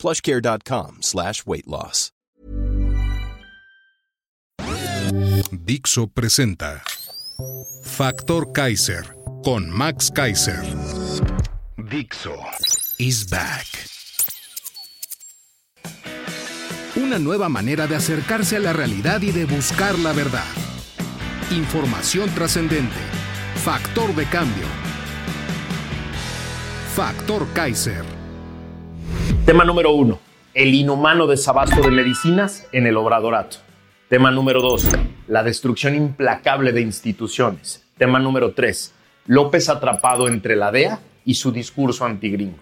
plushcare.com slash weight loss. Dixo presenta Factor Kaiser con Max Kaiser. Dixo is back. Una nueva manera de acercarse a la realidad y de buscar la verdad. Información trascendente. Factor de cambio. Factor Kaiser. Tema número uno. El inhumano desabasto de medicinas en el obradorato. Tema número dos. La destrucción implacable de instituciones. Tema número tres. López atrapado entre la DEA y su discurso antigringo.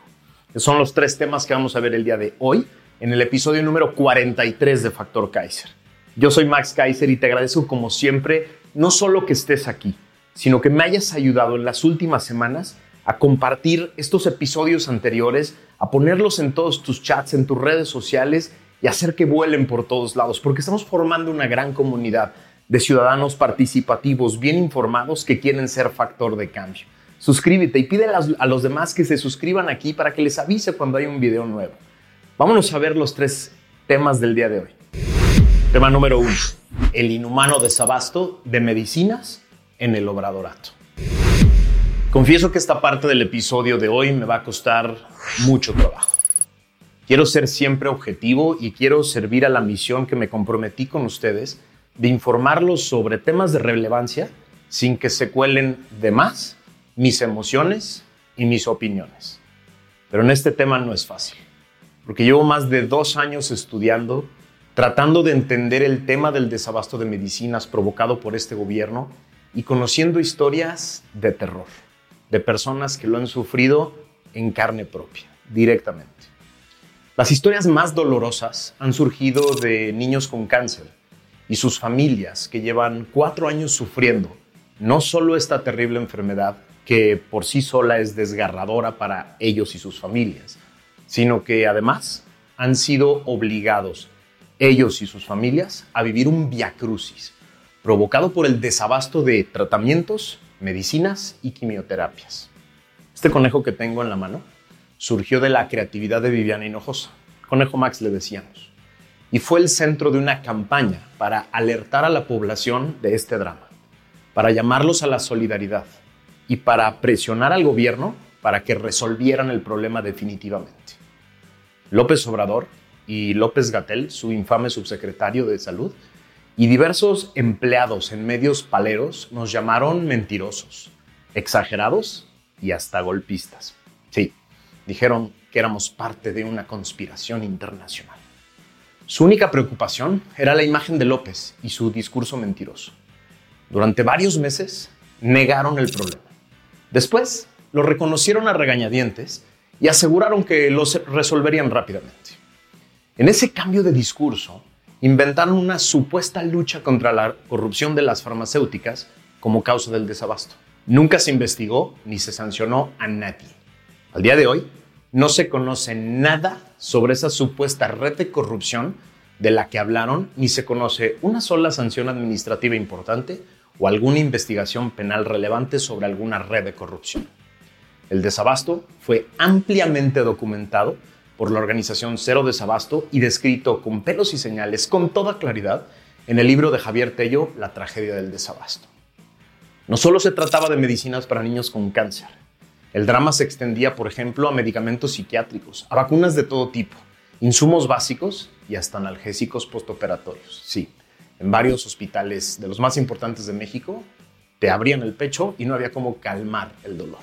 Son los tres temas que vamos a ver el día de hoy en el episodio número 43 de Factor Kaiser. Yo soy Max Kaiser y te agradezco como siempre no solo que estés aquí, sino que me hayas ayudado en las últimas semanas a compartir estos episodios anteriores, a ponerlos en todos tus chats, en tus redes sociales y hacer que vuelen por todos lados, porque estamos formando una gran comunidad de ciudadanos participativos, bien informados, que quieren ser factor de cambio. Suscríbete y pide a los demás que se suscriban aquí para que les avise cuando hay un video nuevo. Vámonos a ver los tres temas del día de hoy. Tema número uno, el inhumano desabasto de medicinas en el obradorato. Confieso que esta parte del episodio de hoy me va a costar mucho trabajo. Quiero ser siempre objetivo y quiero servir a la misión que me comprometí con ustedes de informarlos sobre temas de relevancia sin que se cuelen de más mis emociones y mis opiniones. Pero en este tema no es fácil porque llevo más de dos años estudiando, tratando de entender el tema del desabasto de medicinas provocado por este gobierno y conociendo historias de terror, de personas que lo han sufrido en carne propia, directamente. Las historias más dolorosas han surgido de niños con cáncer y sus familias que llevan cuatro años sufriendo no solo esta terrible enfermedad, que por sí sola es desgarradora para ellos y sus familias, sino que además han sido obligados ellos y sus familias a vivir un viacrucis provocado por el desabasto de tratamientos, medicinas y quimioterapias. Este conejo que tengo en la mano surgió de la creatividad de Viviana Hinojosa. Conejo Max le decíamos. Y fue el centro de una campaña para alertar a la población de este drama, para llamarlos a la solidaridad y para presionar al gobierno para que resolvieran el problema definitivamente. López Obrador y López Gatel, su infame subsecretario de Salud, y diversos empleados en medios paleros nos llamaron mentirosos, exagerados y hasta golpistas. Sí, dijeron que éramos parte de una conspiración internacional. Su única preocupación era la imagen de López y su discurso mentiroso. Durante varios meses negaron el problema. Después lo reconocieron a regañadientes y aseguraron que los resolverían rápidamente. En ese cambio de discurso, inventaron una supuesta lucha contra la corrupción de las farmacéuticas como causa del desabasto. Nunca se investigó ni se sancionó a nadie. Al día de hoy, no se conoce nada sobre esa supuesta red de corrupción de la que hablaron, ni se conoce una sola sanción administrativa importante o alguna investigación penal relevante sobre alguna red de corrupción. El desabasto fue ampliamente documentado por la organización Cero Desabasto y descrito con pelos y señales con toda claridad en el libro de Javier Tello, La tragedia del desabasto. No solo se trataba de medicinas para niños con cáncer. El drama se extendía, por ejemplo, a medicamentos psiquiátricos, a vacunas de todo tipo, insumos básicos y hasta analgésicos postoperatorios. Sí, en varios hospitales de los más importantes de México te abrían el pecho y no había cómo calmar el dolor.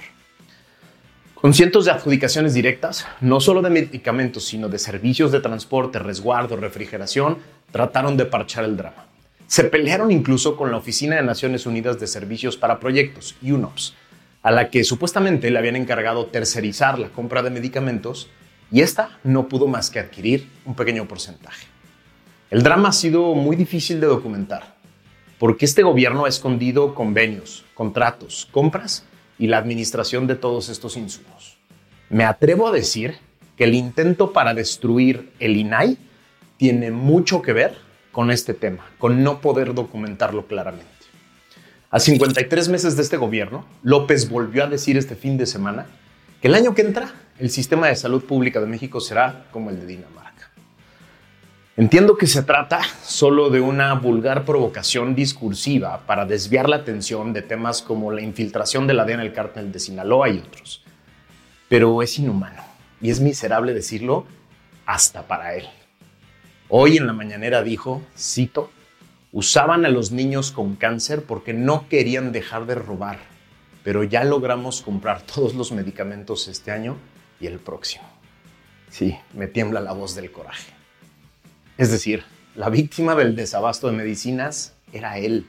Con cientos de adjudicaciones directas, no solo de medicamentos, sino de servicios de transporte, resguardo, refrigeración, trataron de parchar el drama. Se pelearon incluso con la Oficina de Naciones Unidas de Servicios para Proyectos, UNOPS, a la que supuestamente le habían encargado tercerizar la compra de medicamentos y esta no pudo más que adquirir un pequeño porcentaje. El drama ha sido muy difícil de documentar, porque este gobierno ha escondido convenios, contratos, compras y la administración de todos estos insumos. Me atrevo a decir que el intento para destruir el INAI tiene mucho que ver con este tema, con no poder documentarlo claramente. A 53 meses de este gobierno, López volvió a decir este fin de semana que el año que entra el sistema de salud pública de México será como el de Dinamarca. Entiendo que se trata solo de una vulgar provocación discursiva para desviar la atención de temas como la infiltración de la DEA en el cártel de Sinaloa y otros. Pero es inhumano y es miserable decirlo hasta para él. Hoy en la mañanera dijo, cito, usaban a los niños con cáncer porque no querían dejar de robar, pero ya logramos comprar todos los medicamentos este año y el próximo. Sí, me tiembla la voz del coraje. Es decir, la víctima del desabasto de medicinas era él,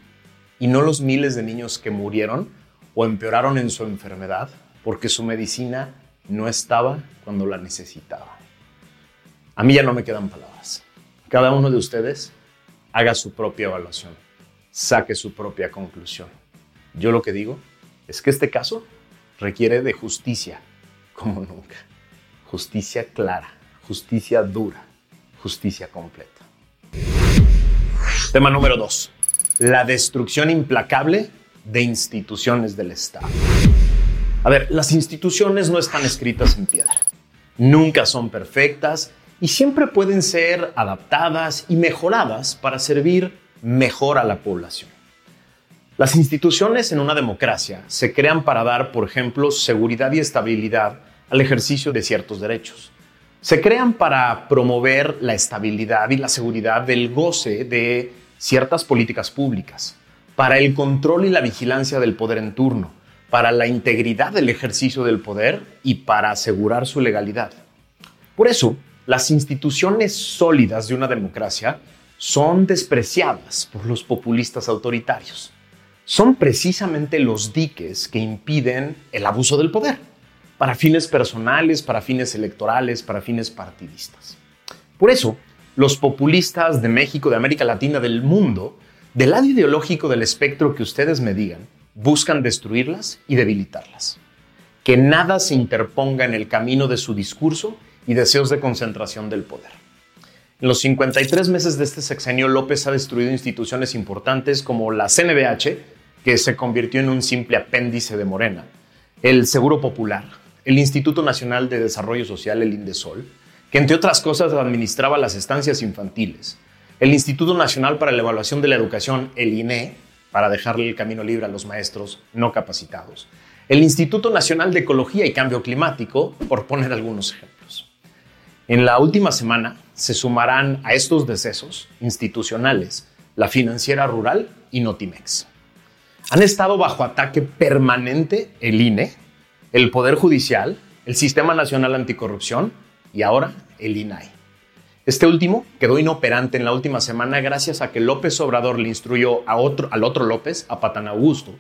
y no los miles de niños que murieron o empeoraron en su enfermedad porque su medicina no estaba cuando la necesitaba. A mí ya no me quedan palabras. Cada uno de ustedes haga su propia evaluación, saque su propia conclusión. Yo lo que digo es que este caso requiere de justicia como nunca. Justicia clara, justicia dura, justicia completa. Tema número dos. La destrucción implacable de instituciones del Estado. A ver, las instituciones no están escritas en piedra. Nunca son perfectas y siempre pueden ser adaptadas y mejoradas para servir mejor a la población. Las instituciones en una democracia se crean para dar, por ejemplo, seguridad y estabilidad al ejercicio de ciertos derechos. Se crean para promover la estabilidad y la seguridad del goce de ciertas políticas públicas, para el control y la vigilancia del poder en turno, para la integridad del ejercicio del poder y para asegurar su legalidad. Por eso, las instituciones sólidas de una democracia son despreciadas por los populistas autoritarios. Son precisamente los diques que impiden el abuso del poder, para fines personales, para fines electorales, para fines partidistas. Por eso, los populistas de México, de América Latina, del mundo, del lado ideológico del espectro que ustedes me digan, buscan destruirlas y debilitarlas. Que nada se interponga en el camino de su discurso y deseos de concentración del poder. En los 53 meses de este sexenio, López ha destruido instituciones importantes como la CNBH, que se convirtió en un simple apéndice de Morena, el Seguro Popular, el Instituto Nacional de Desarrollo Social, el INDESOL, que entre otras cosas administraba las estancias infantiles, el Instituto Nacional para la Evaluación de la Educación, el INE, para dejarle el camino libre a los maestros no capacitados, el Instituto Nacional de Ecología y Cambio Climático, por poner algunos ejemplos. En la última semana se sumarán a estos decesos institucionales la financiera rural y Notimex. Han estado bajo ataque permanente el INE, el Poder Judicial, el Sistema Nacional Anticorrupción y ahora el INAI. Este último quedó inoperante en la última semana gracias a que López Obrador le instruyó al otro López, a Patán Augusto,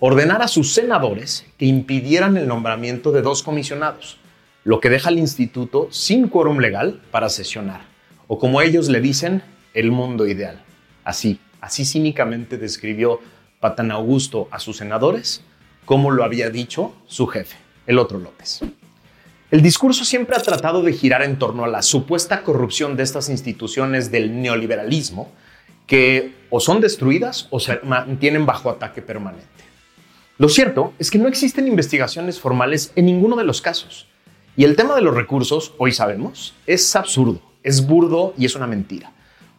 ordenar a sus senadores que impidieran el nombramiento de dos comisionados, lo que deja al instituto sin quórum legal para sesionar, o como ellos le dicen, el mundo ideal. Así, así cínicamente describió Patán Augusto a sus senadores, como lo había dicho su jefe, el otro López. El discurso siempre ha tratado de girar en torno a la supuesta corrupción de estas instituciones del neoliberalismo que o son destruidas o se mantienen bajo ataque permanente. Lo cierto es que no existen investigaciones formales en ninguno de los casos. Y el tema de los recursos, hoy sabemos, es absurdo, es burdo y es una mentira.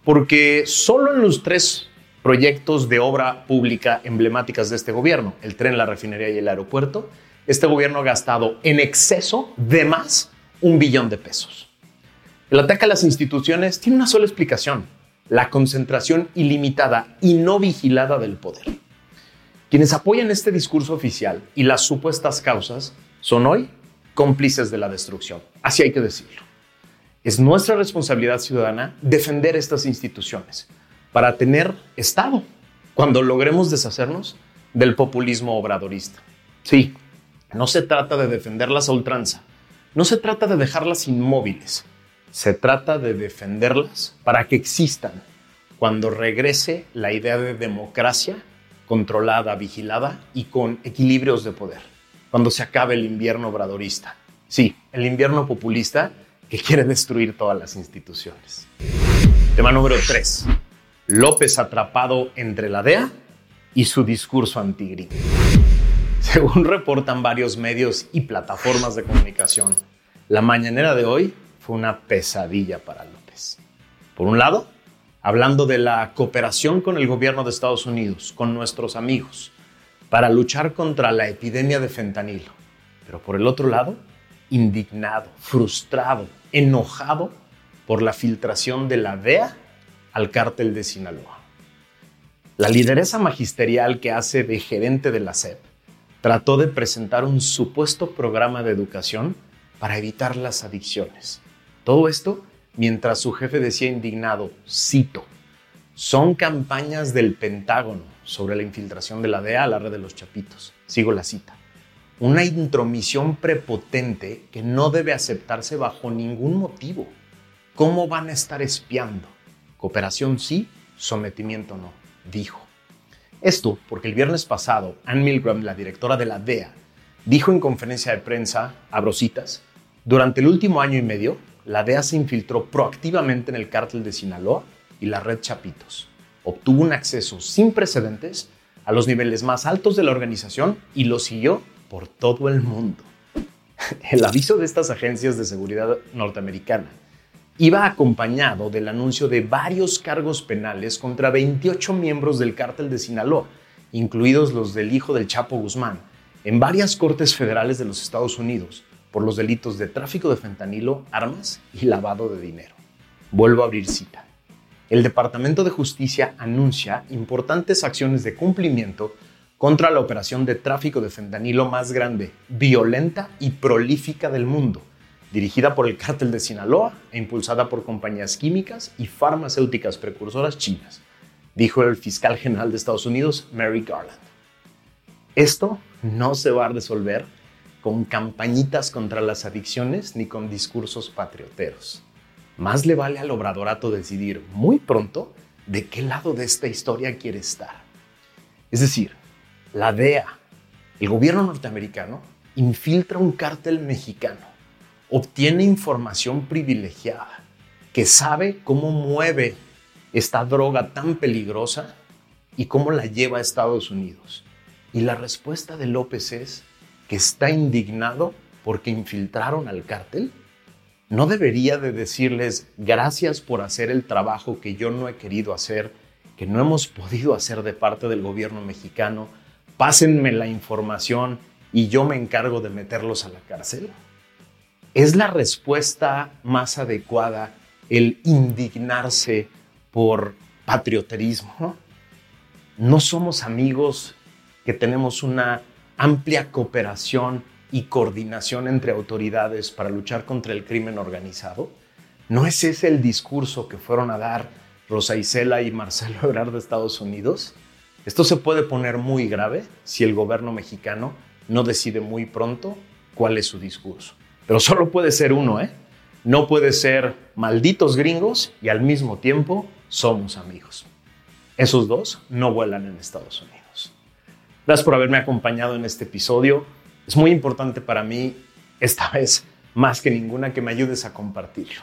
Porque solo en los tres proyectos de obra pública emblemáticas de este gobierno, el tren, la refinería y el aeropuerto, este gobierno ha gastado en exceso de más un billón de pesos. El ataque a las instituciones tiene una sola explicación, la concentración ilimitada y no vigilada del poder. Quienes apoyan este discurso oficial y las supuestas causas son hoy cómplices de la destrucción. Así hay que decirlo. Es nuestra responsabilidad ciudadana defender estas instituciones para tener Estado cuando logremos deshacernos del populismo obradorista. Sí, no se trata de defenderlas a ultranza, no se trata de dejarlas inmóviles, se trata de defenderlas para que existan cuando regrese la idea de democracia controlada, vigilada y con equilibrios de poder. Cuando se acabe el invierno obradorista. Sí, el invierno populista que quiere destruir todas las instituciones. Tema número 3. López atrapado entre la DEA y su discurso antigringo. Según reportan varios medios y plataformas de comunicación, la mañanera de hoy fue una pesadilla para López. Por un lado, hablando de la cooperación con el gobierno de Estados Unidos, con nuestros amigos, para luchar contra la epidemia de fentanilo. Pero por el otro lado, indignado, frustrado, enojado por la filtración de la DEA al cártel de Sinaloa. La lideresa magisterial que hace de gerente de la SEP trató de presentar un supuesto programa de educación para evitar las adicciones. Todo esto mientras su jefe decía indignado, cito, son campañas del Pentágono sobre la infiltración de la DEA a la red de los chapitos. Sigo la cita. Una intromisión prepotente que no debe aceptarse bajo ningún motivo. ¿Cómo van a estar espiando? Cooperación sí, sometimiento no, dijo. Esto porque el viernes pasado, Ann Milgram, la directora de la DEA, dijo en conferencia de prensa, abro citas, durante el último año y medio, la DEA se infiltró proactivamente en el cártel de Sinaloa y la red Chapitos. Obtuvo un acceso sin precedentes a los niveles más altos de la organización y lo siguió por todo el mundo. El aviso de estas agencias de seguridad norteamericana iba acompañado del anuncio de varios cargos penales contra 28 miembros del cártel de Sinaloa, incluidos los del hijo del Chapo Guzmán, en varias cortes federales de los Estados Unidos por los delitos de tráfico de fentanilo, armas y lavado de dinero. Vuelvo a abrir cita el Departamento de Justicia anuncia importantes acciones de cumplimiento contra la operación de tráfico de fentanilo más grande, violenta y prolífica del mundo, dirigida por el cártel de Sinaloa e impulsada por compañías químicas y farmacéuticas precursoras chinas, dijo el fiscal general de Estados Unidos, Mary Garland. Esto no se va a resolver con campañitas contra las adicciones ni con discursos patrioteros más le vale al obradorato decidir muy pronto de qué lado de esta historia quiere estar. Es decir, la DEA, el gobierno norteamericano, infiltra un cártel mexicano, obtiene información privilegiada, que sabe cómo mueve esta droga tan peligrosa y cómo la lleva a Estados Unidos. Y la respuesta de López es que está indignado porque infiltraron al cártel no debería de decirles gracias por hacer el trabajo que yo no he querido hacer, que no hemos podido hacer de parte del gobierno mexicano, pásenme la información y yo me encargo de meterlos a la cárcel? ¿Es la respuesta más adecuada el indignarse por patrioterismo? ¿No somos amigos que tenemos una amplia cooperación y coordinación entre autoridades para luchar contra el crimen organizado? ¿No es ese el discurso que fueron a dar Rosa Isela y Marcelo Ebrard de Estados Unidos? Esto se puede poner muy grave si el gobierno mexicano no decide muy pronto cuál es su discurso. Pero solo puede ser uno, ¿eh? No puede ser malditos gringos y al mismo tiempo somos amigos. Esos dos no vuelan en Estados Unidos. Gracias por haberme acompañado en este episodio. Es muy importante para mí, esta vez más que ninguna, que me ayudes a compartirlo.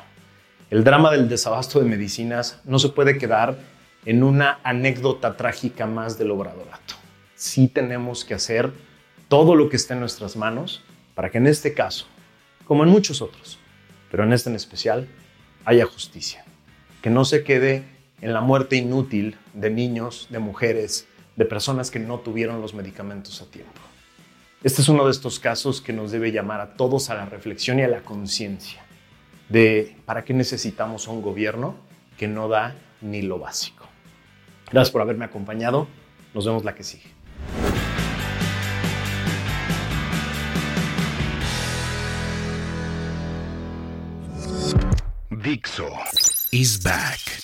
El drama del desabasto de medicinas no se puede quedar en una anécdota trágica más del obradorato. Sí tenemos que hacer todo lo que esté en nuestras manos para que en este caso, como en muchos otros, pero en este en especial, haya justicia. Que no se quede en la muerte inútil de niños, de mujeres, de personas que no tuvieron los medicamentos a tiempo. Este es uno de estos casos que nos debe llamar a todos a la reflexión y a la conciencia de para qué necesitamos un gobierno que no da ni lo básico. Gracias por haberme acompañado. Nos vemos la que sigue. Dixo is back.